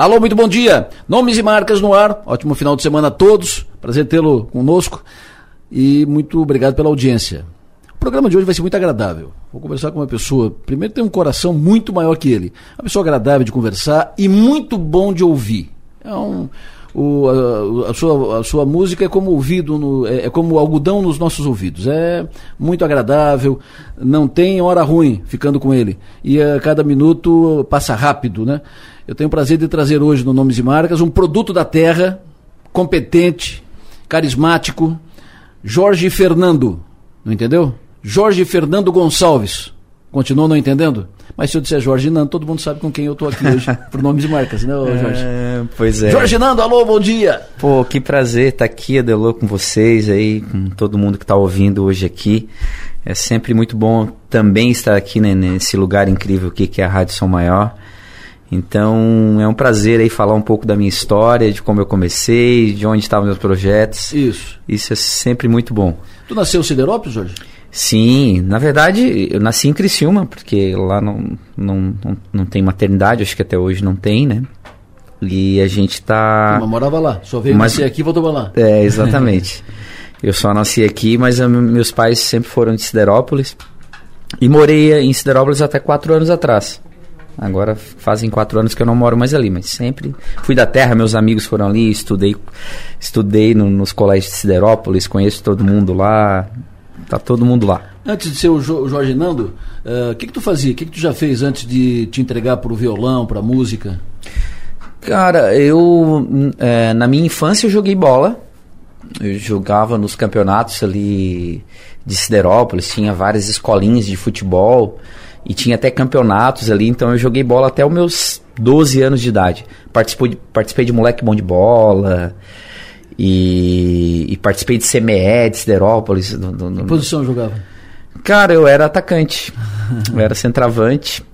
Alô, muito bom dia. Nomes e marcas no ar. Ótimo final de semana a todos. Prazer tê-lo conosco. E muito obrigado pela audiência. O programa de hoje vai ser muito agradável. Vou conversar com uma pessoa, primeiro tem um coração muito maior que ele. Uma pessoa agradável de conversar e muito bom de ouvir. É um, o, a, a, sua, a sua música é como ouvido, no, é, é, como algodão nos nossos ouvidos. É muito agradável, não tem hora ruim ficando com ele. E a cada minuto passa rápido, né? Eu tenho o prazer de trazer hoje no Nomes e Marcas um produto da terra, competente, carismático, Jorge Fernando. Não entendeu? Jorge Fernando Gonçalves. Continuou não entendendo? Mas se eu disser Jorge Nando, todo mundo sabe com quem eu estou aqui hoje, por nomes e marcas, né, Jorge? É, pois é. Jorge Nando, alô, bom dia! Pô, que prazer estar tá aqui, Adelô, com vocês aí, com todo mundo que está ouvindo hoje aqui. É sempre muito bom também estar aqui né, nesse lugar incrível aqui que é a Rádio São Maior. Então é um prazer aí falar um pouco da minha história, de como eu comecei, de onde estavam meus projetos. Isso. Isso é sempre muito bom. Tu nasceu em Siderópolis, Jorge? Sim, na verdade eu nasci em Criciúma, porque lá não, não, não, não tem maternidade, acho que até hoje não tem, né? E a gente tá. Mas morava lá, só veio mas, nascer aqui e voltou pra lá. É, exatamente. eu só nasci aqui, mas meus pais sempre foram de Siderópolis. E morei em Siderópolis até quatro anos atrás. Agora fazem quatro anos que eu não moro mais ali, mas sempre fui da terra, meus amigos foram ali, estudei, estudei no, nos colégios de Siderópolis, conheço todo mundo lá, tá todo mundo lá. Antes de ser o, jo, Jorge Nando, eh, o uh, que, que tu fazia? O que, que tu já fez antes de te entregar para o violão, para a música? Cara, eu é, na minha infância eu joguei bola. Eu jogava nos campeonatos ali de Siderópolis, tinha várias escolinhas de futebol e tinha até campeonatos ali, então eu joguei bola até os meus 12 anos de idade. Participei de, participei de moleque bom de bola e, e participei de CME, de Siderópolis. Do, do, do, que posição jogava? Cara, eu era atacante, eu era centroavante.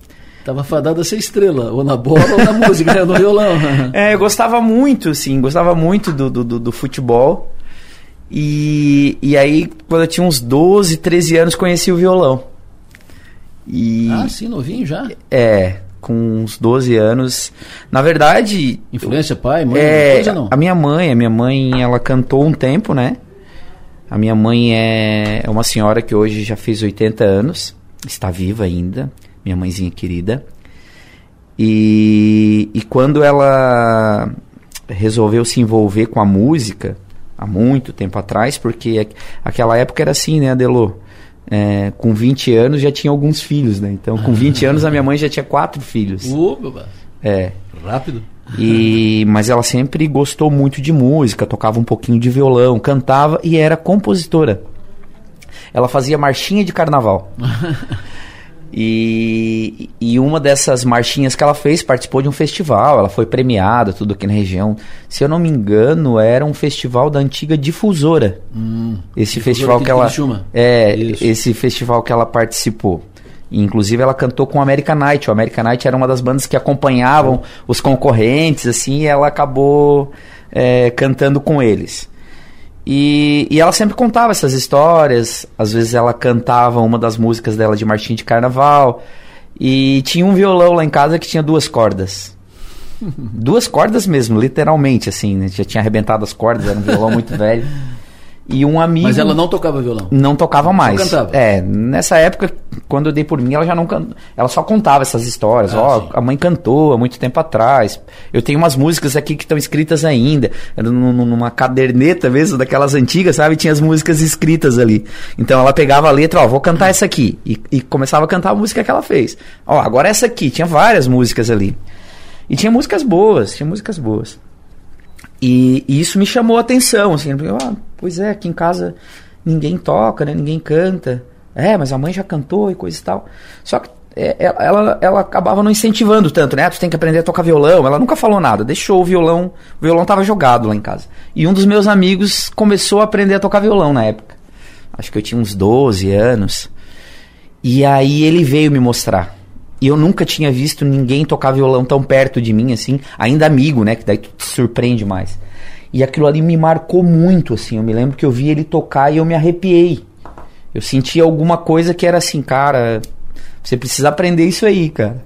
Tava fadado a ser estrela, ou na bola ou na música, né? no violão. é, eu gostava muito, sim, gostava muito do, do, do, do futebol. E, e aí, quando eu tinha uns 12, 13 anos, conheci o violão. E, ah, sim, novinho já? É, com uns 12 anos. Na verdade. Influência pai, mãe? É, coisa, não? A minha mãe, a minha mãe, ela cantou um tempo, né? A minha mãe é, é uma senhora que hoje já fez 80 anos, está viva ainda, minha mãezinha querida. E, e quando ela resolveu se envolver com a música, há muito tempo atrás, porque aquela época era assim, né, Adelô? É, com 20 anos já tinha alguns filhos, né? Então, com 20 anos a minha mãe já tinha quatro filhos. Opa! É. Rápido. E, mas ela sempre gostou muito de música, tocava um pouquinho de violão, cantava e era compositora. Ela fazia marchinha de carnaval. E, e uma dessas marchinhas que ela fez participou de um festival, ela foi premiada, tudo aqui na região. Se eu não me engano, era um festival da antiga difusora. Hum, esse festival que ela é Isso. esse festival que ela participou. inclusive ela cantou com o American Night. O American Night era uma das bandas que acompanhavam os concorrentes, assim, e ela acabou é, cantando com eles. E, e ela sempre contava essas histórias. Às vezes ela cantava uma das músicas dela de Martim de Carnaval. E tinha um violão lá em casa que tinha duas cordas. duas cordas mesmo, literalmente, assim, né? Já tinha arrebentado as cordas, era um violão muito velho. E um amigo. Mas ela não tocava violão? Não tocava mais. Não cantava? É, nessa época, quando eu dei por mim, ela já não can... Ela só contava essas histórias. Ah, Ó, oh, a mãe cantou há muito tempo atrás. Eu tenho umas músicas aqui que estão escritas ainda. Numa caderneta mesmo, daquelas antigas, sabe? Tinha as músicas escritas ali. Então ela pegava a letra, ó, vou cantar essa aqui. E, e começava a cantar a música que ela fez. Ó, agora essa aqui. Tinha várias músicas ali. E tinha músicas boas, tinha músicas boas. E, e, isso me chamou a atenção, assim, ah, pois é, aqui em casa ninguém toca, né, ninguém canta. É, mas a mãe já cantou e coisa e tal. Só que é, é, ela, ela acabava não incentivando tanto, né? Ah, tu tem que aprender a tocar violão. Ela nunca falou nada, deixou o violão, o violão estava jogado lá em casa. E um dos meus amigos começou a aprender a tocar violão na época. Acho que eu tinha uns 12 anos. E aí ele veio me mostrar. E eu nunca tinha visto ninguém tocar violão tão perto de mim, assim, ainda amigo, né? Que daí tu te surpreende mais. E aquilo ali me marcou muito, assim. Eu me lembro que eu vi ele tocar e eu me arrepiei. Eu senti alguma coisa que era assim, cara, você precisa aprender isso aí, cara.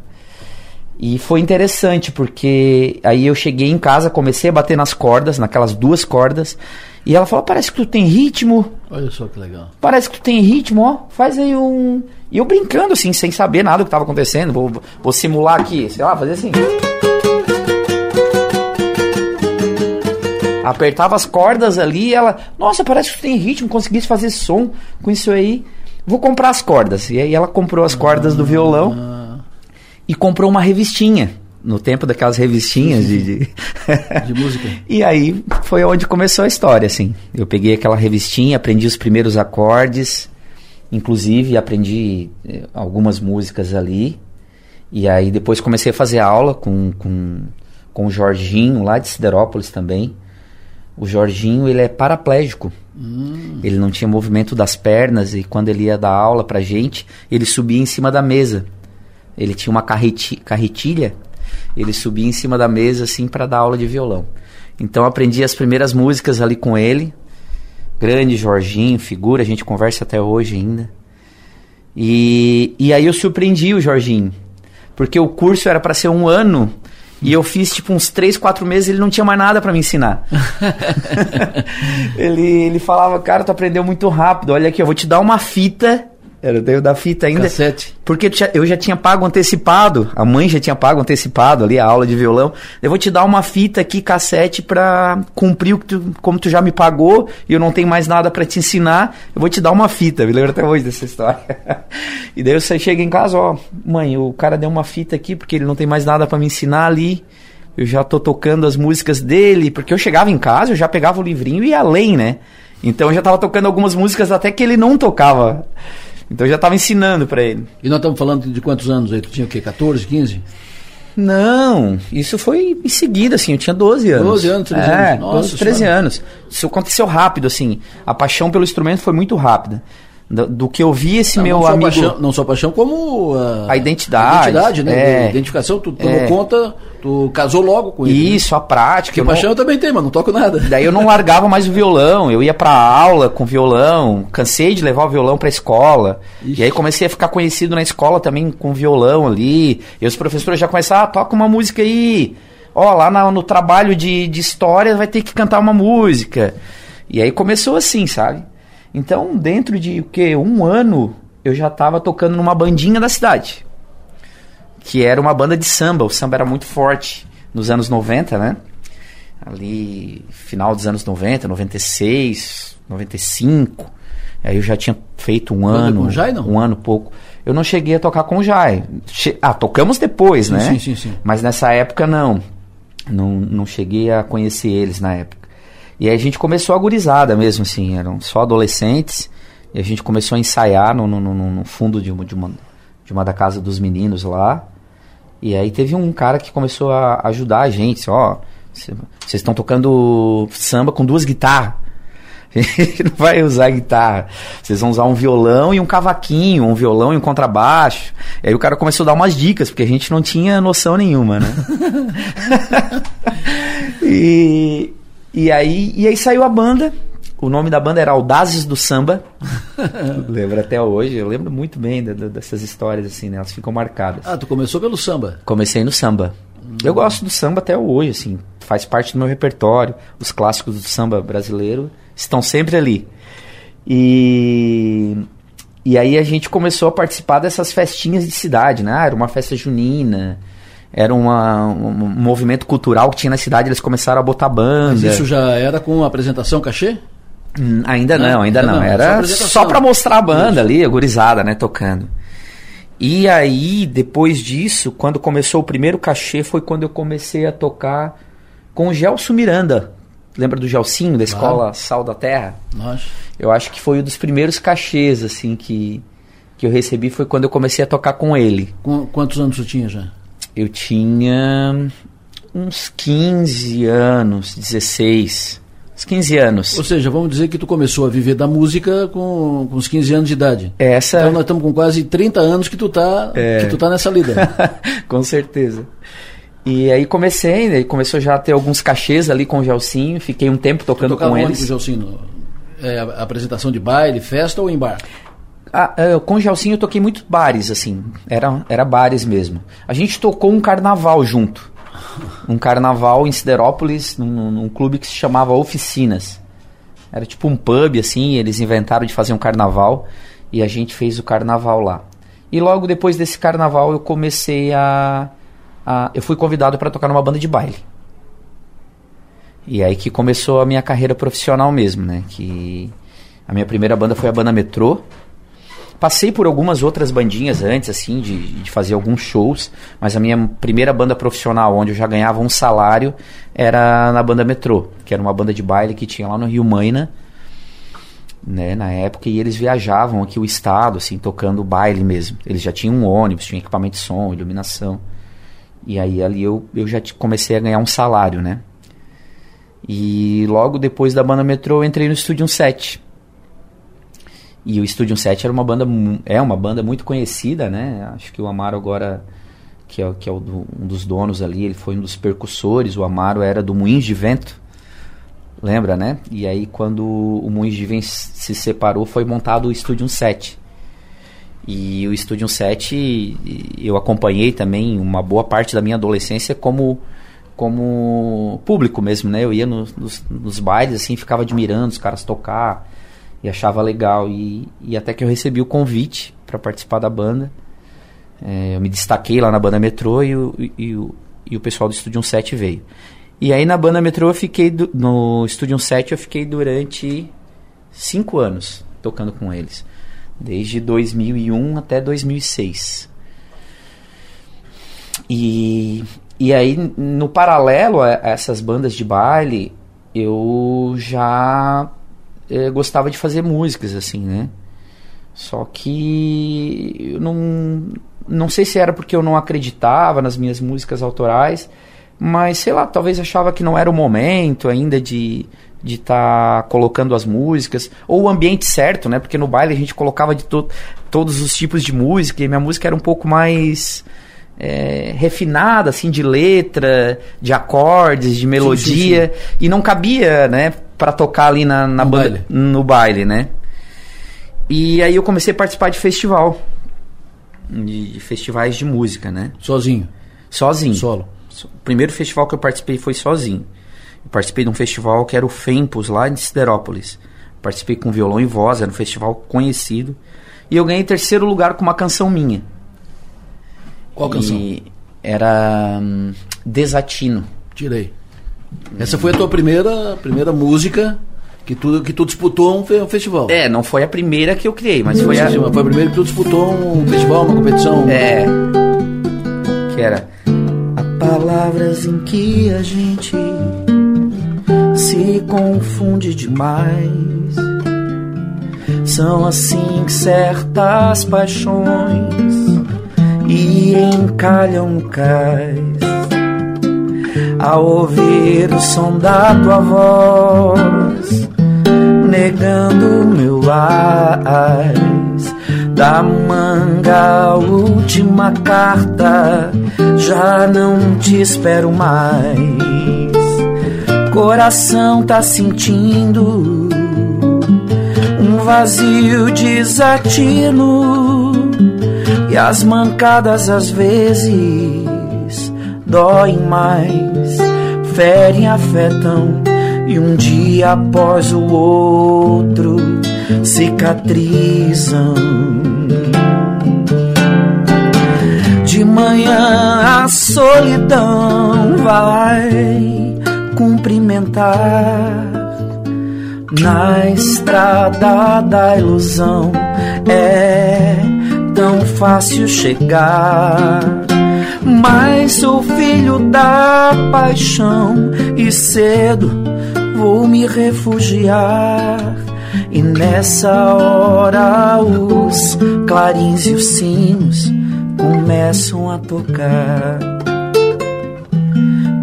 E foi interessante porque aí eu cheguei em casa, comecei a bater nas cordas, naquelas duas cordas, e ela falou: "Parece que tu tem ritmo". Olha só que legal. Parece que tu tem ritmo, ó. Faz aí um. E eu brincando assim, sem saber nada do que estava acontecendo. Vou, vou simular aqui, sei lá, fazer assim. Apertava as cordas ali e ela, nossa, parece que tem ritmo, conseguisse fazer som com isso aí. Vou comprar as cordas. E aí ela comprou as cordas do violão Ah, e comprou uma revistinha. No tempo daquelas revistinhas de- de... de música. E aí foi onde começou a história, assim. Eu peguei aquela revistinha, aprendi os primeiros acordes, inclusive aprendi eh, algumas músicas ali. E aí depois comecei a fazer aula com, com, com o Jorginho, lá de Siderópolis também. O Jorginho, ele é paraplégico. Ele não tinha movimento das pernas e quando ele ia dar aula pra gente, ele subia em cima da mesa. Ele tinha uma carreti carretilha, ele subia em cima da mesa assim para dar aula de violão. Então aprendi as primeiras músicas ali com ele. Grande Jorginho, figura, a gente conversa até hoje ainda. E, e aí eu surpreendi o Jorginho, porque o curso era para ser um ano e eu fiz tipo uns 3, 4 meses e ele não tinha mais nada para me ensinar. ele, ele falava, cara, tu aprendeu muito rápido, olha aqui, eu vou te dar uma fita. Era o da fita ainda. Cassete. Porque eu já tinha pago antecipado, a mãe já tinha pago antecipado ali a aula de violão. Eu vou te dar uma fita aqui, cassete, pra cumprir o que tu, como tu já me pagou e eu não tenho mais nada pra te ensinar, eu vou te dar uma fita. Me lembro até hoje dessa história. e daí você chega em casa, ó, mãe, o cara deu uma fita aqui porque ele não tem mais nada pra me ensinar ali. Eu já tô tocando as músicas dele, porque eu chegava em casa, eu já pegava o livrinho e ia além, né? Então eu já tava tocando algumas músicas até que ele não tocava. Então eu já tava ensinando pra ele. E nós estamos falando de quantos anos aí? Tu tinha o quê? 14, 15? Não, isso foi em seguida, assim, eu tinha 12 anos. 12 anos, 13 é, anos. Nossa 12, 13 Senhora. anos. Isso aconteceu rápido, assim. A paixão pelo instrumento foi muito rápida. Do, do que eu vi esse Não, meu não amigo... Paixão, não só paixão, como ah, A identidade, A identidade, né? é. A identificação, tu tomou É. conta, tu casou logo com ele. né? Isso, a prática. Porque eu não- paixão eu também tenho, mas não toco nada. Daí eu não largava mais o violão, eu ia pra aula com violão, cansei de levar o violão pra escola. Ixi. E aí comecei a ficar conhecido na escola também com violão ali. E os professores já começaram, ah, toca uma música aí. Ó, lá na- no trabalho de, de história vai ter que cantar uma música. E aí começou assim, sabe? Então, dentro de o quê? Um ano, eu já tava tocando numa bandinha da cidade. Que era uma banda de samba. O samba era muito forte nos anos 90, né? ali final dos anos 90, 96, 95. Aí eu já tinha feito um Banda ano, Jai, não? um ano pouco. Eu não cheguei a tocar com o Jai. Che- ah, tocamos depois, Sim, né? sim, sim, sim. Mas nessa época não. não. Não cheguei a conhecer eles na época. E aí a gente começou a gurizada mesmo, assim, eram só adolescentes. E a gente começou a ensaiar no, no, no- no fundo de uma, de, uma, de uma da casa dos meninos lá. E aí teve um cara que começou a ajudar a gente, assim, ó, cê- vocês estão tocando samba com duas guitarras. A gente não vai usar guitarra. Vocês vão usar um violão e um cavaquinho, um violão e um contrabaixo. E aí o cara começou a dar umas dicas, porque a gente não tinha noção nenhuma, né? e, e, aí, e aí saiu a banda. O nome da banda era Audazes do Samba. lembro até hoje, eu lembro muito bem da- da- dessas histórias, assim, né? Elas ficam marcadas. Ah, tu começou pelo samba. Comecei no samba. Eu gosto do samba até hoje, assim, faz parte do meu repertório. Os clássicos do samba brasileiro estão sempre ali. E e aí a gente começou a participar dessas festinhas de cidade, né? Ah, Era uma festa junina, era uma- um, movimento cultural que tinha na cidade, eles começaram a botar banda. Mas isso já era com apresentação cachê? Hum, ainda Não, não, ainda ainda não. não, Era só pra mostrar a banda ali, a gurizada, né, tocando. E aí, depois disso, quando começou o primeiro cachê, foi quando eu comecei a tocar com o Gelson Miranda. Lembra do Gelsinho, da escola Sal da Terra? Nossa. Eu acho que foi um dos primeiros cachês, assim, que, que eu recebi, foi quando eu comecei a tocar com ele. Com, quantos anos tu tinha já? Eu tinha uns 15 anos, 16, uns 15 anos. Ou seja, vamos dizer que tu começou a viver da música com, com uns 15 anos de idade. Essa... Então nós estamos com quase 30 anos que tu tá, É. que tu tá nessa lida. com certeza. E aí comecei, né? Começou já a ter alguns cachês ali com o Gelsinho. Fiquei um tempo tocando com onde eles. com o Gelcino? É, apresentação de baile, festa ou em bar? Ah, é, com o Gelsinho eu toquei muito bares, assim. Era, era bares mesmo. A gente tocou um carnaval junto. Um carnaval em Siderópolis, num, num clube que se chamava Oficinas. Era tipo um pub, assim, eles inventaram de fazer um carnaval e a gente fez o carnaval lá. E logo depois desse carnaval eu comecei a. a eu fui convidado para tocar numa banda de baile. E aí que começou a minha carreira profissional mesmo, né? Que a minha primeira banda foi a banda Metrô. Passei por algumas outras bandinhas antes, assim, de, de, fazer alguns shows, mas a minha primeira banda profissional, onde eu já ganhava um salário, era na banda Metrô, que era uma banda de baile que tinha lá no Rio Maina, né, na época, e eles viajavam aqui o estado, assim, tocando baile mesmo. Eles já tinham um ônibus, tinham equipamento de som, iluminação. E aí ali eu, eu já comecei a ganhar um salário, né? E logo depois da banda Metrô eu entrei no Studio 7. E o Studio 7 era uma banda é uma banda muito conhecida, né? Acho que o Amaro agora que é, que é do, um dos donos ali, ele foi um dos percussores, o Amaro era do Moinhos de Vento. Lembra, né? E aí quando o Moinhos de Vento se separou, foi montado o Studio 7. E o Studio 7 eu acompanhei também uma boa parte da minha adolescência como como público mesmo, né? Eu ia no, nos, nos bailes, assim, ficava admirando os caras tocar e achava legal. E, e até que eu recebi o convite para participar da banda. É, eu me destaquei lá na banda Metrô e o, e, o, e o pessoal do Estúdio 7 veio. E aí na banda Metrô eu fiquei, do, no Estúdio 7 eu fiquei durante cinco anos tocando com eles. Desde 2001 até 2006. E e aí, no paralelo a essas bandas de baile, eu já eh, gostava de fazer músicas, assim, né? Só que eu não, não sei se era porque eu não acreditava nas minhas músicas autorais, mas sei lá, talvez achava que não era o momento ainda de de estar tá colocando as músicas ou o ambiente certo, né? Porque no baile a gente colocava de to todos os tipos de música e minha música era um pouco mais é, refinada, assim, de letra, de acordes, de melodia, sim, sim, sim. e não cabia, né, para tocar ali na, na no, banda, baile. no baile, né? E aí eu comecei a participar de festival, de, de festivais de música, né? Sozinho? Sozinho. Solo? O primeiro festival que eu participei foi sozinho. Eu participei de um festival que era o Fempos, lá em Siderópolis. Participei com violão e voz, era um festival conhecido. E eu ganhei terceiro lugar com uma canção minha. Qual canção? E era hum, Desatino. Tirei. Essa foi a tua primeira, primeira música que tu, que tu disputou um, festival. É, não foi a primeira que eu criei, mas foi a... Sim, foi a primeira que tu disputou um festival, uma competição. É. Que era... Há palavras em que a gente se confunde demais. São assim certas paixões e encalham cais. Ao ouvir o som da tua voz, negando meu ais, da manga a última carta, já não te espero mais. Coração tá sentindo um vazio desatino e as mancadas às vezes doem mais, ferem, afetam e um dia após o outro cicatrizam. De manhã a solidão vai cumprimentar na estrada da ilusão. É tão fácil chegar. Mas sou filho da paixão e cedo vou me refugiar. E nessa hora os clarins e os sinos começam a tocar.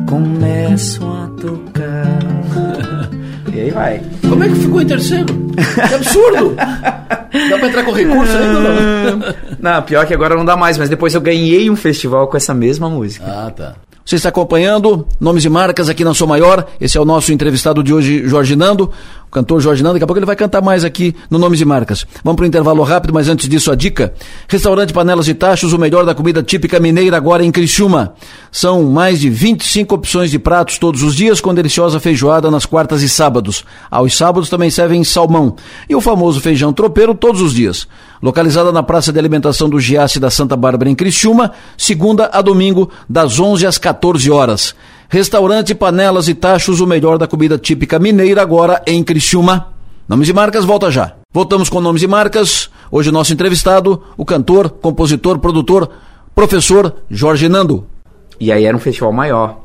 Começam a tocar. E aí vai. Como é que ficou em terceiro? Que absurdo! Dá pra entrar com recurso ainda não? Não, pior que agora não dá mais, mas depois eu ganhei um festival com essa mesma música. Ah, tá. Você está acompanhando Nomes e Marcas aqui na Sou Maior. Esse é o nosso entrevistado de hoje, Jorge Nando. O cantor Jorge Nando. Daqui a pouco ele vai cantar mais aqui no Nomes e Marcas. Vamos para o intervalo rápido, mas antes disso a dica. Restaurante Panelas e Tachos, o melhor da comida típica mineira agora em Criciúma. São mais de 25 opções de pratos todos os dias, com deliciosa feijoada nas quartas e sábados. Aos sábados também servem salmão. E o famoso feijão tropeiro todos os dias. Localizada na Praça de Alimentação do Giasse da Santa Bárbara em Criciúma, segunda a domingo, das 11 às 14 horas. Restaurante Panelas e Tachos, o melhor da comida típica mineira agora em Criciúma. Nomes e marcas, volta já. Voltamos com nomes e marcas. Hoje nosso entrevistado, o cantor, compositor, produtor, professor Jorge Nando. E aí era um festival maior,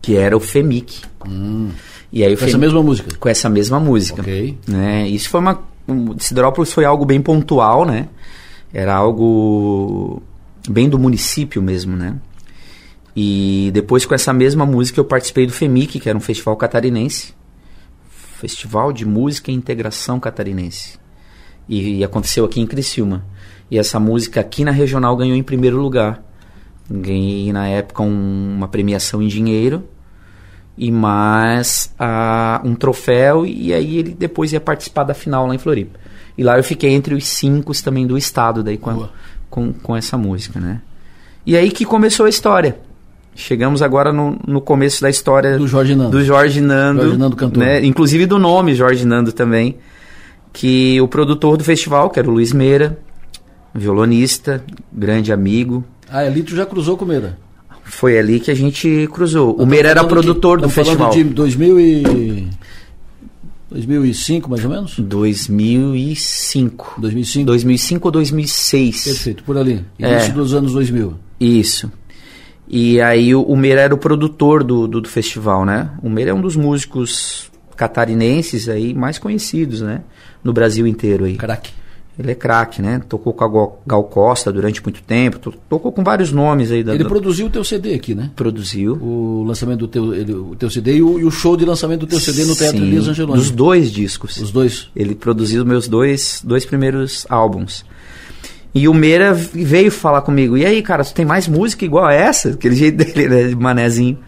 que era o FEMIC. Hum. E aí Com essa mesma música. Com essa mesma música. Ok. Né? Isso foi uma. Um, Siderópolis foi algo bem pontual, né? Era algo bem do município mesmo, né? E depois com essa mesma música eu participei do FEMIC, que era um festival catarinense. Festival de Música e Integração Catarinense. E, e aconteceu aqui em Criciúma. E essa música aqui na regional ganhou em primeiro lugar. Ganhei na época um- uma premiação em dinheiro e mais um troféu e aí ele depois ia participar da final lá em Floripa. E lá eu fiquei entre os cinco também do estado daí com, a- com, com essa música, né? E aí que começou a história. Chegamos agora no, no começo da história Do Jorge Nando. do Jorge Nando, Jorge Nando cantor. né? Inclusive do nome Jorge Nando também, que o produtor do festival, que era o Luiz Meira, violonista, grande amigo, Ah, ali tu já cruzou com o Meira. foi ali que a gente cruzou. O Nós Meira era produtor de- do festival. falando de 2000 e... 2005, mais ou menos? 2005. 2005. 2005 ou 2006. Perfeito, por ali. É. Início dos anos 2000. Isso. E aí o, o Meira era o produtor do, do, do festival, né? O Meira é um dos músicos catarinenses aí mais conhecidos, né? No Brasil inteiro aí. Craque. Ele é craque, né? Tocou com a Gal, Costa durante muito tempo. to- Tocou com vários nomes aí da. Ele da- produziu o teu CD aqui, né? produziu. O lançamento do teu, ele- o teu CD e o, e o show de lançamento do teu CD no Teatro Elias Angeloni. Dos dois discos. Os dois. Ele produziu meus dois, dois primeiros álbuns. E o Meira veio falar comigo, e aí, cara, tu tem mais música igual a essa? Aquele jeito dele, né, de manezinho.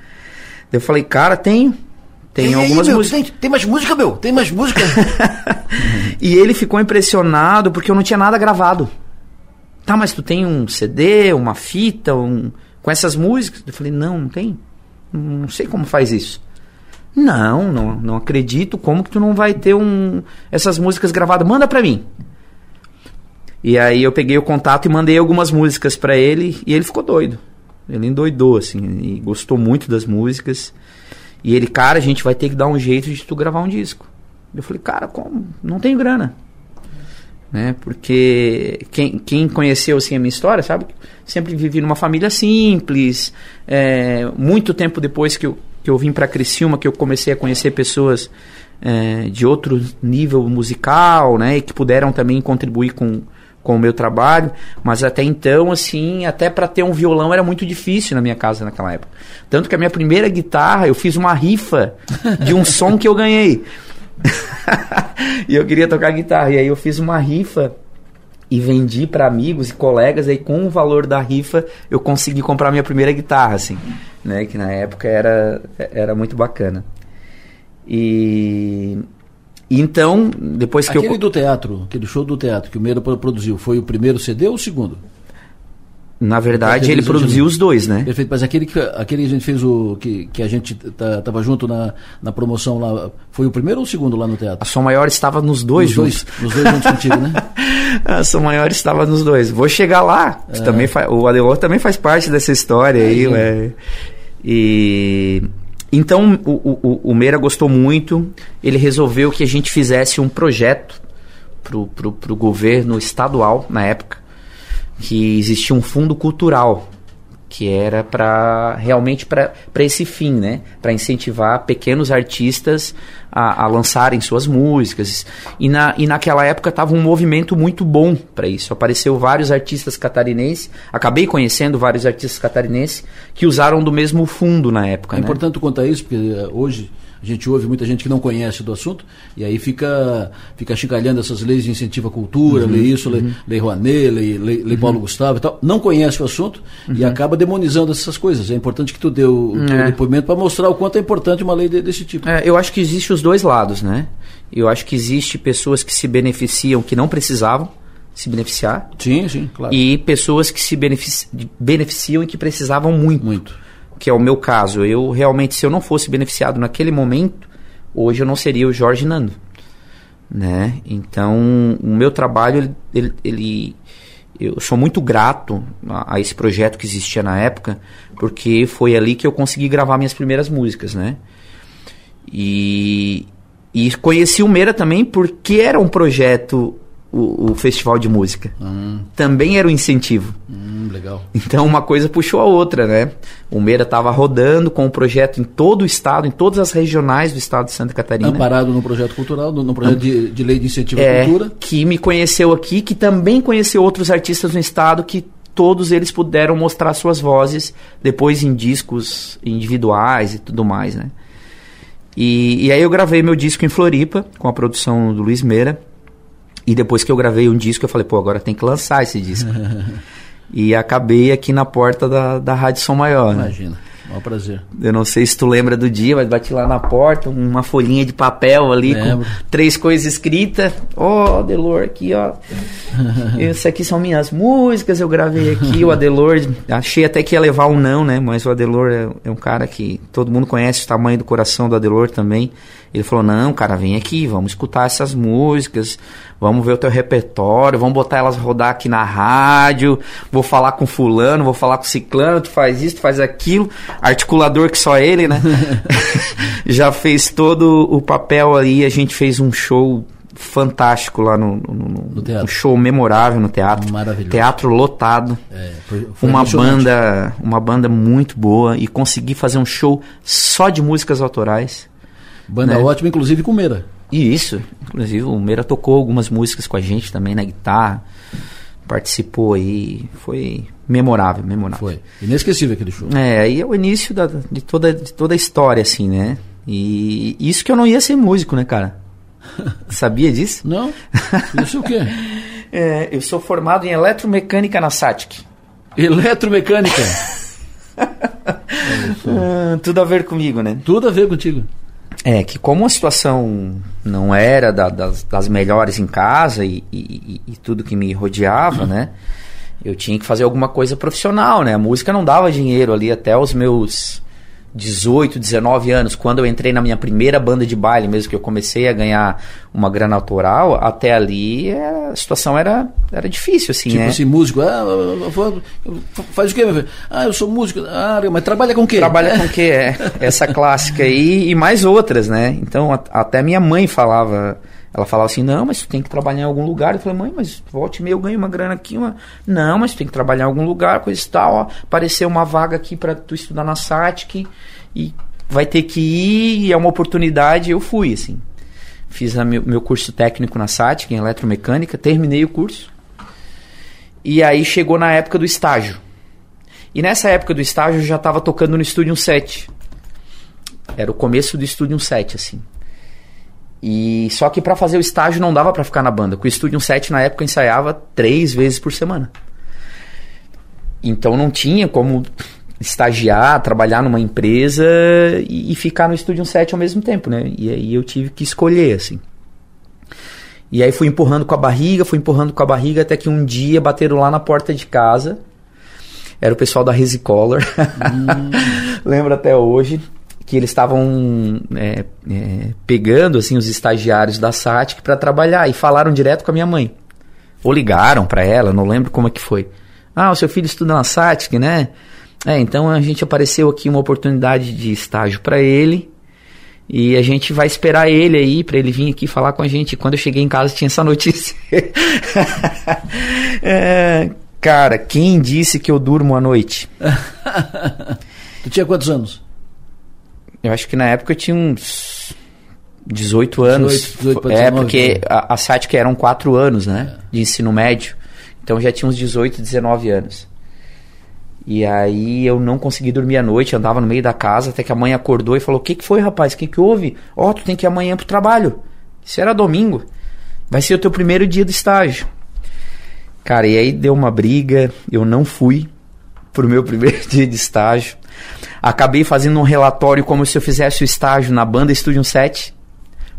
Eu falei, cara, tenho. Tem Ei, algumas meu, músicas. Tem, tem mais música, meu? Tem mais música? E ele ficou impressionado porque eu não tinha nada gravado. Tá, mas tu tem um CD, uma fita, um... com essas músicas? Eu falei, não, não tem. Não sei como faz isso. Não, não, não acredito. Como que tu não vai ter um essas músicas gravadas? Manda pra mim. E aí eu peguei o contato e mandei algumas músicas pra ele e ele ficou doido. Ele endoidou assim e gostou muito das músicas. E ele, cara, a gente vai ter que dar um jeito de tu gravar um disco. Eu falei, cara, como? Não tenho grana. Né? Porque quem, quem conheceu assim a minha história, sabe? Sempre vivi numa família simples. é, muito tempo depois que eu, que eu vim para Criciúma, que eu comecei a conhecer pessoas é, de outro nível musical, né? E que puderam também contribuir com, com o meu trabalho. Mas até então, assim, até para ter um violão era muito difícil na minha casa naquela época. Tanto que a minha primeira guitarra, eu fiz uma rifa de um som que eu ganhei. e eu queria tocar guitarra. E aí eu fiz uma rifa e vendi para amigos e colegas. Aí com o valor da rifa eu consegui comprar minha primeira guitarra, assim, né? Que na época era, era muito bacana. E e então depois que Aquele eu do teatro, aquele show do teatro que o Meira produziu, foi o primeiro CD ou o segundo? na verdade Aquele ele produziu Angelini. os dois, né? Perfeito, mas aquele que, aquele que a gente fez o. que, que a gente tá- tava junto na, na promoção lá, foi o primeiro ou o segundo lá no A teatro? Som Maior estava nos dois Os juntos. dois, os dois juntos contigo, né? A Som Maior estava nos dois. Vou chegar lá. É. Também fa- o Adelor também faz parte dessa história aí. Aí. ué. E então o, o, o Meira gostou muito. Ele resolveu que a gente fizesse um projeto pro, pro, pro governo estadual na época que existia um fundo cultural que era para realmente para esse fim, né? Para incentivar pequenos artistas a, a lançarem suas músicas. E, na, e naquela época estava um movimento muito bom para isso. Apareceu vários artistas catarinenses, acabei conhecendo vários artistas catarinenses que usaram do mesmo fundo na época. É né? importante contar isso, porque eh, hoje a gente ouve muita gente que não conhece do assunto, e aí fica, fica chincalhando essas leis de incentivo à cultura, uhum, lei isso, uhum. lei, lei Rouanet, lei, lei, lei uhum. Paulo Gustavo e tal, não conhece o assunto e uhum. acaba demonizando essas coisas. É importante que tu dê o, o é. depoimento para mostrar o quanto é importante uma lei de, desse tipo. É, eu acho que existe os dois lados, né? Eu acho que existe pessoas que se beneficiam que não precisavam, se beneficiar. Sim, sim, claro. E pessoas que se benefici beneficiam e que precisavam muito. Muito. Que é o meu caso. Eu realmente, se eu não fosse beneficiado naquele momento, hoje eu não seria o Jorge Nando. Né? Então, o meu trabalho, ele, ele, eu sou muito grato a, a, esse projeto que existia na época, porque foi ali que eu consegui gravar minhas primeiras músicas, né? E, e conheci o Meira também porque era um projeto o, o festival de música. Hum. Também era um incentivo. Legal. Então uma coisa puxou a outra, né? O Meira estava rodando com o projeto em todo o estado, em todas as regionais do estado de Santa Catarina. Amparado no projeto cultural, no, no projeto de, de, lei de incentivo é, à cultura. Que me conheceu aqui, que também conheceu outros artistas no estado que todos eles puderam mostrar suas vozes depois em discos individuais e tudo mais, né? E, e aí eu gravei meu disco em Floripa, com a produção do Luiz Meira. E depois que eu gravei um disco, eu falei, pô, agora tem que lançar esse disco. e acabei aqui na porta da, da Rádio Som Maior. Né? Imagina. Né? Maior prazer. Eu não sei se tu lembra do dia, mas bati lá na porta, uma folhinha de papel ali Lembro. com três coisas escritas. Ó, oh, Adelor, aqui, ó. Isso aqui são minhas músicas, eu gravei aqui. o Adelor, achei até que ia levar um não, né? Mas o Adelor é, é um cara que todo mundo conhece o tamanho do coração do Adelor também. Ele falou: Não, cara, vem aqui, vamos escutar essas músicas, vamos ver o teu repertório, vamos botar elas rodar aqui na rádio. Vou falar com Fulano, vou falar com Ciclano, tu faz isso, tu faz aquilo. Articulador que só ele, né? Já fez todo o papel aí, a gente fez um show fantástico lá no, no, no, no um show memorável no teatro Maravilhoso. teatro lotado é, foi, foi uma banda uma banda muito boa e consegui fazer um show só de músicas autorais Banda né? ótima, inclusive com o Meira. Isso, inclusive o Meira tocou algumas músicas com a gente também na guitarra, participou aí, foi memorável, memorável. Foi, inesquecível aquele show. É, aí é o início da, de, toda, de toda a história, assim, né? E isso que eu não ia ser músico, né, cara? Sabia disso? Não. Isso o quê? é, eu sou formado em eletromecânica na SATIC. Eletromecânica? ah, tudo a ver comigo, né? Tudo a ver contigo. É, que como a situação não era da, das, das, melhores em casa e, e, e, tudo que me rodeava, né? Eu tinha que fazer alguma coisa profissional, né? A música não dava dinheiro ali até os meus 18, 19 anos, quando eu entrei na minha primeira banda de baile, mesmo que eu comecei a ganhar uma grana autoral, até ali é, a situação era, era difícil, assim, tipo né? assim, músico, ah, faz o quê, meu filho? Ah, eu sou músico, ah, mas trabalha com o quê? Trabalha com o quê, é. Essa clássica aí e mais outras, né? Então, a, até minha mãe falava ela falava assim, não, mas tu tem que trabalhar em algum lugar. Eu falei, mãe, mas volte e meio eu ganho uma grana aqui. Uma... Não, mas tu tem que trabalhar em algum lugar, coisa e tal. Ó. Apareceu uma vaga aqui para tu estudar na SATIC e vai ter que ir, e é uma oportunidade. Eu fui, assim. Fiz meu, meu curso técnico na SATIC, em eletromecânica, terminei o curso. E aí chegou na época do estágio. E nessa época do estágio eu já estava tocando no Studio 7. Era o começo do Studio 7, assim. E só que para fazer o estágio não dava para ficar na banda. Com o Studio 7 na época eu ensaiava três vezes por semana. Então não tinha como estagiar, trabalhar numa empresa e, e ficar no Studio 7 ao mesmo tempo, né? E aí eu tive que escolher, assim. E aí fui empurrando com a barriga, fui empurrando com a barriga até que um dia bateram lá na porta de casa. Era o pessoal da Resicolor. Hum. Lembro até hoje que eles estavam é, é, pegando assim os estagiários da SATIC para trabalhar e falaram direto com a minha mãe. Ou ligaram para ela, não lembro como é que foi. Ah, o seu filho estuda na SATIC, né? É, então a gente apareceu aqui uma oportunidade de estágio para ele. E a gente vai esperar ele aí para ele vir aqui falar com a gente. Quando eu cheguei em casa tinha essa notícia. é, cara, quem disse que eu durmo à noite? tu tinha quantos anos? Eu acho que na época eu tinha uns 18 anos. 18, 18 é, porque né? a, a SATIC eram 4 anos, né? É. De ensino médio. Então eu já tinha uns 18, 19 anos. E aí eu não consegui dormir à noite, andava no meio da casa, até que a mãe acordou e falou: O que, que foi, rapaz? O que, que houve? Ó, oh, tu tem que ir amanhã pro trabalho. Isso era domingo. Vai ser o teu primeiro dia do estágio. Cara, e aí deu uma briga, eu não fui pro meu primeiro dia de estágio. Acabei fazendo um relatório como se eu fizesse o estágio na banda Studio 7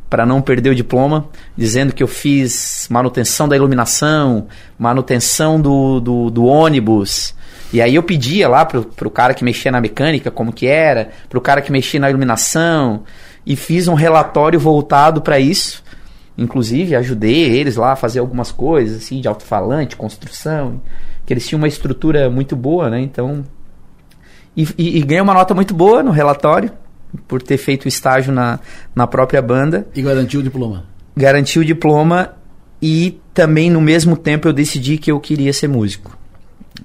para não perder o diploma, dizendo que eu fiz manutenção da iluminação, manutenção do, do, do ônibus. E aí eu pedia lá pro, pro cara que mexia na mecânica como que era, pro cara que mexia na iluminação, e fiz um relatório voltado para isso. Inclusive ajudei eles lá a fazer algumas coisas assim de alto-falante, construção, que eles tinham uma estrutura muito boa, né? Então e, e, e ganhei uma nota muito boa no relatório por ter feito o estágio na, na própria banda. E garantiu o diploma? Garantiu o diploma e também no mesmo tempo eu decidi que eu queria ser músico.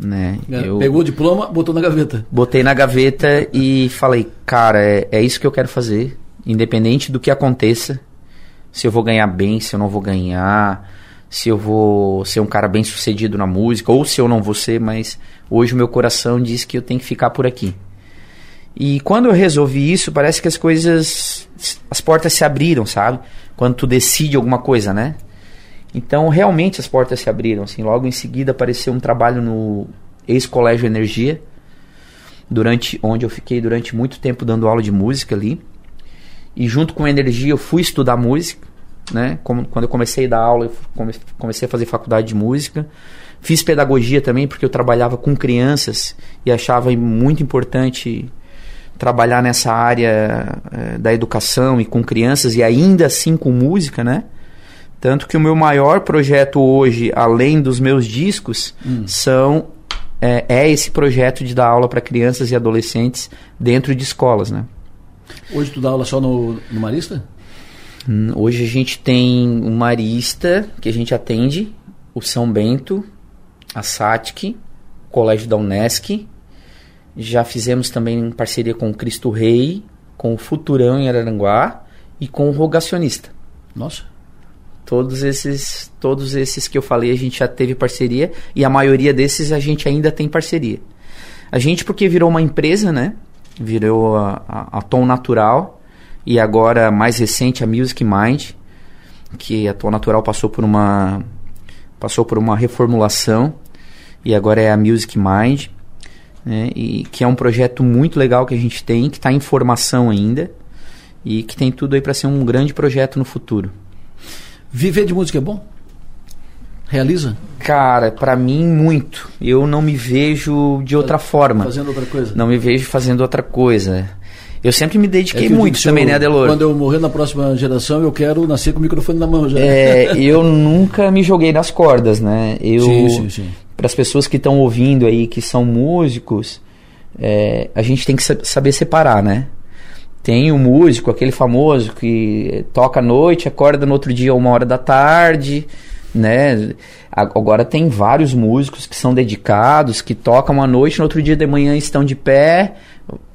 Né? Eu Pegou o diploma, botou na gaveta. Botei na gaveta e falei, cara, é, é isso que eu quero fazer, independente do que aconteça. Se eu vou ganhar bem, se eu não vou ganhar, se eu vou ser um cara bem sucedido na música, ou se eu não vou ser, mas hoje o meu coração diz que eu tenho que ficar por aqui. E quando eu resolvi isso, parece que as coisas. As portas se abriram, sabe? Quando tu decide alguma coisa, né? Então, realmente as portas se abriram. Assim, logo em seguida apareceu um trabalho no ex-colégio Energia, durante onde eu fiquei durante muito tempo dando aula de música ali. E junto com a Energia eu fui estudar música, né? Como, quando eu comecei a dar aula, eu comecei a fazer faculdade de música. Fiz pedagogia também, porque eu trabalhava com crianças e achava muito importante trabalhar nessa área é, da educação e com crianças e ainda assim com música, né? Tanto que o meu maior projeto hoje, além dos meus discos, hum. são é, é, esse projeto de dar aula para crianças e adolescentes dentro de escolas, né? Hoje tu dá aula só no, no Marista? Hoje a gente tem um Marista que a gente atende, o São Bento, a SATIC, o Colégio da Unesc, já fizemos também parceria com o Cristo Rei, com o Futurão em Araranguá e com o Rogacionista. Nossa. Todos esses, todos esses que eu falei a gente já teve parceria e a maioria desses a gente ainda tem parceria. A gente porque virou uma empresa, né? Virou a, a, a Tom Natural e agora mais recente a Music Mind, que a Tom Natural passou por uma passou por uma reformulação e agora é a Music Mind né? E que é um projeto muito legal que a gente tem, que está em formação ainda e que tem tudo aí para ser um grande projeto no futuro. Viver de música é bom? Realiza? Cara, para mim muito. Eu não me vejo de outra forma. Fazendo outra coisa? Não me vejo fazendo outra coisa. Eu sempre me dediquei é muito também, eu, né, Adelor? Quando eu morrer na próxima geração, eu quero nascer com o microfone na mão já. É, eu nunca me joguei nas cordas, né? Eu, sim, sim, sim para as pessoas que estão ouvindo aí, que são músicos, é, a gente tem que saber separar, né? Tem o músico, aquele famoso que toca à noite, acorda no outro dia uma hora da tarde, né? Agora tem vários músicos que são dedicados, que tocam à noite, no outro dia de manhã estão de pé,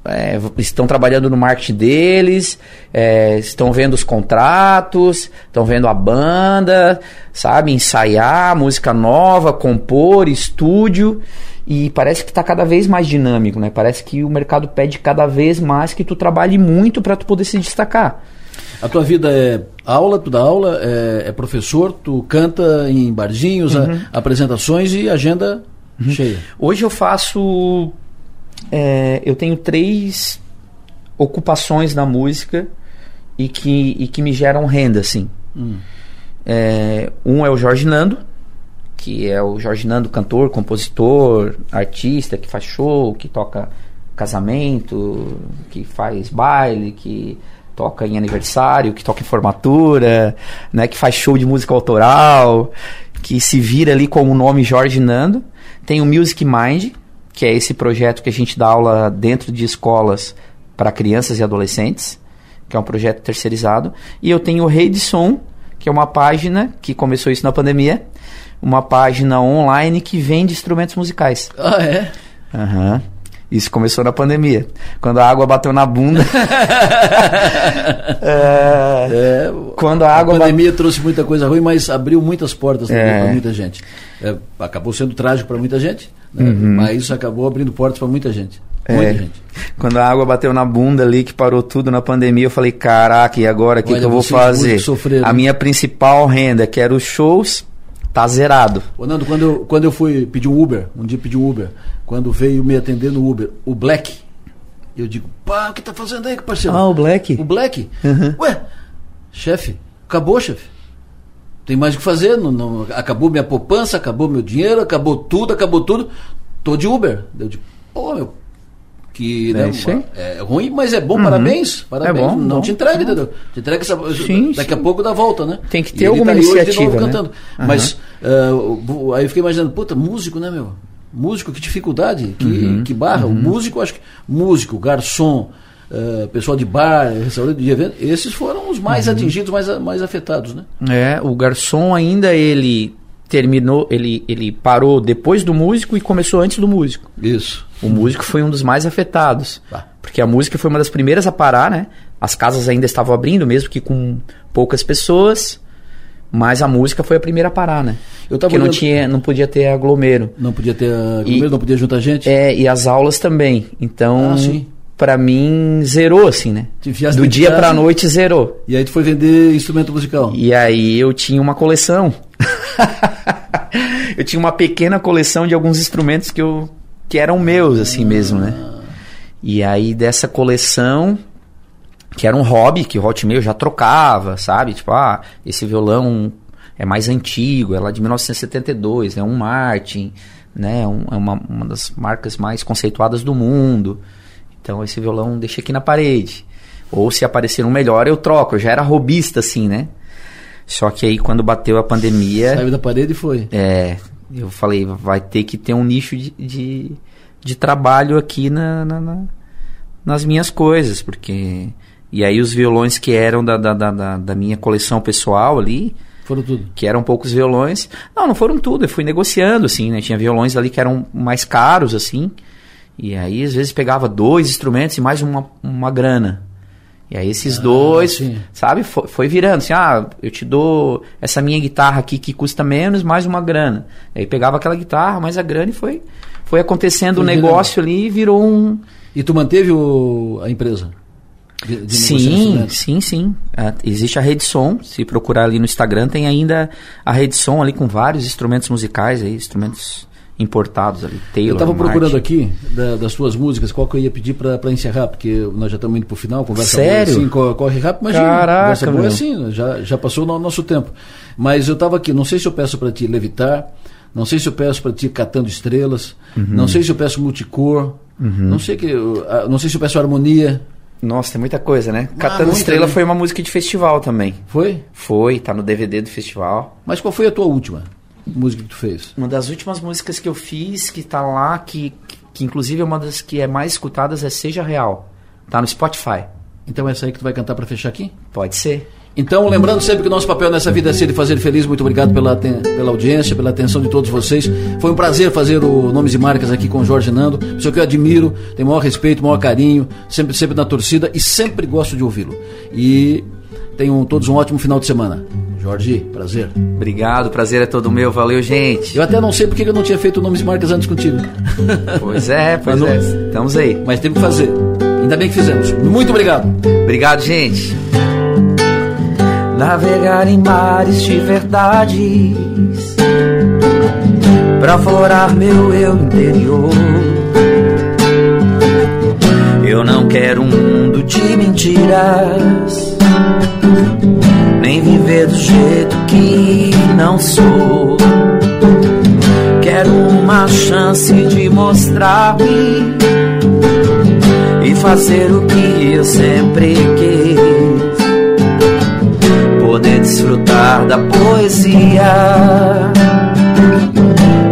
é, estão trabalhando no marketing deles, é, estão vendo os contratos, estão vendo a banda, sabe, ensaiar música nova, compor, estúdio e parece que está cada vez mais dinâmico, né? Parece que o mercado pede cada vez mais que tu trabalhe muito para tu poder se destacar. A tua vida é aula, tu dá aula, é, é professor, tu canta em barzinhos, uhum. a, apresentações e agenda uhum. cheia. Hoje eu faço é, eu tenho três ocupações na música e que, e que me geram renda, assim. Hum. É, um é o Jorge Nando, que é o Jorge Nando, cantor, compositor, artista, que faz show, que toca casamento, que faz baile, que toca em aniversário, que toca em formatura, né, que faz show de música autoral, que se vira ali com o nome Jorge Nando. Tem o Music Mind, que é esse projeto que a gente dá aula dentro de escolas para crianças e adolescentes, que é um projeto terceirizado. E eu tenho o Rei de Som, que é uma página que começou isso na pandemia, uma página online que vende instrumentos musicais. Ah, é? Aham. Uhum. Isso começou na pandemia. Quando a água bateu na bunda. é, é, quando a água. A pandemia bate... trouxe muita coisa ruim, mas abriu muitas portas é. para muita gente. É, acabou sendo trágico para muita gente, Né? Uhum. Mas isso acabou abrindo portas para muita gente. É. Muita gente. Quando a água bateu na bunda ali, que parou tudo na pandemia, eu falei, caraca, e agora o que, que eu vou fazer? Sofrer, a minha principal renda, que era os shows, tá zerado. Ô Nando, quando eu, quando eu fui pedir um Uber, um dia pedi um Uber, quando veio me atender no Uber, o Black, eu digo, pá, o que tá fazendo aí, parceiro? Ah, o Black. O Black? Uhum. Ué, chefe, acabou, chefe. Tem mais o que fazer, não, não, acabou minha poupança, acabou meu dinheiro, acabou tudo, acabou tudo. Tô de Uber. Eu digo, pô, meu, que né, é, é, ruim, mas é bom, uhum. parabéns. Parabéns. É bom, não bom. te entrega, entendeu? Te entrega essa, sim, daqui sim. a pouco dá volta, né? Tem que ter alguma tá iniciativa. Né? cantando. Uhum. Mas uh, aí eu fiquei imaginando, puta, músico, né, meu? Músico, que dificuldade, que, uhum. que barra. O uhum. músico, acho que. Músico, garçom, uh, pessoal de bar, restaurante de evento, esses foram os mais uhum. atingidos, mais, mais afetados, né? É, o garçom ainda ele terminou, ele, ele parou depois do músico e começou antes do músico. Isso. O músico foi um dos mais afetados. Ah. Porque a música foi uma das primeiras a parar, né? As casas ainda estavam abrindo, mesmo que com poucas pessoas. Mas a música foi a primeira a parar, né? Eu tava Porque olhando... não, tinha, não podia ter aglomero. Não podia ter aglomero, e, não podia juntar gente? É, e as aulas também. Então, ah, para mim, zerou, assim, né? Do dia pra noite, zerou. E aí tu foi vender instrumento musical? E aí eu tinha uma coleção. eu tinha uma pequena coleção de alguns instrumentos que eu que eram meus, assim mesmo, né? E aí dessa coleção, que era um hobby, que o Hotmail já trocava, sabe? Tipo, ah, esse violão é mais antigo, é lá de 1972, é um Martin, né? Um, é uma, uma das marcas mais conceituadas do mundo. Então esse violão deixa aqui na parede. Ou se aparecer um melhor, eu troco. Eu já era robista, assim, né? Só que aí quando bateu a pandemia. Saiu da parede e foi. É. Eu falei, vai ter que ter um nicho de, de, de trabalho aqui na, na, na, nas minhas coisas, porque. E aí os violões que eram da, da, da, da minha coleção pessoal ali. Foram tudo. Que eram poucos violões. Não, não foram tudo. Eu fui negociando, assim, né? Tinha violões ali que eram mais caros, assim. E aí, às vezes, pegava dois instrumentos e mais uma, uma grana. E aí esses ah, dois, sim. sabe, foi, foi, virando assim, ah, eu te dou essa minha guitarra aqui que custa menos, mais uma grana. Aí pegava aquela guitarra, mais a grana e foi, foi acontecendo o um negócio ali e virou um... E tu manteve o, a empresa? De, de sim, sim, sim. É, existe a Rede Som, se procurar ali no Instagram, tem ainda a Rede Som ali com vários instrumentos musicais aí, instrumentos importados ali. Taylor, eu estava procurando aqui da, das suas músicas qual que eu ia pedir para encerrar, porque nós já estamos indo para o final, conversa Sério? boa assim, corre rápido, mas Caraca, conversa boa assim, já, já passou o nosso tempo. Mas eu estava aqui, não sei se eu peço para ti levitar, não sei se eu peço para ti catando estrelas, uhum. não sei se eu peço multicor, uhum. não sei que, não sei se eu peço harmonia. Nossa, tem muita coisa, né? Ah, Catando Estrela foi uma música de festival também. Foi? Foi, tá no DVD do festival. Mas qual foi a tua última? Música que tu fez? Uma das últimas músicas que eu fiz, que tá lá, que, que inclusive é uma das que é mais escutadas, é Seja Real. Tá no Spotify. Então é essa aí que tu vai cantar para fechar aqui? Pode ser. Então, lembrando sempre que o nosso papel nessa vida é ser e fazer feliz. Muito obrigado pela, pela audiência, pela atenção de todos vocês. Foi um prazer fazer o Nomes e Marcas aqui com o Jorge Nando. Pessoa que eu admiro, tenho maior respeito, maior carinho, sempre, sempre na torcida e sempre gosto de ouvi-lo. E tenham todos um ótimo final de semana. Jorge, prazer. Obrigado, prazer é todo meu. Valeu, gente. Eu até não sei porque eu não tinha feito nomes e marcas antes contigo. Pois é, pois é. Estamos aí. Mas temos que fazer. Ainda bem que fizemos. Muito obrigado. Obrigado, gente. Navegar em mares de verdades Pra florar meu eu interior Eu não quero um mundo de mentiras nem viver do jeito que não sou. Quero uma chance de mostrar-me e fazer o que eu sempre quis. Poder desfrutar da poesia,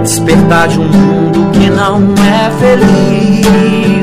despertar de um mundo que não é feliz.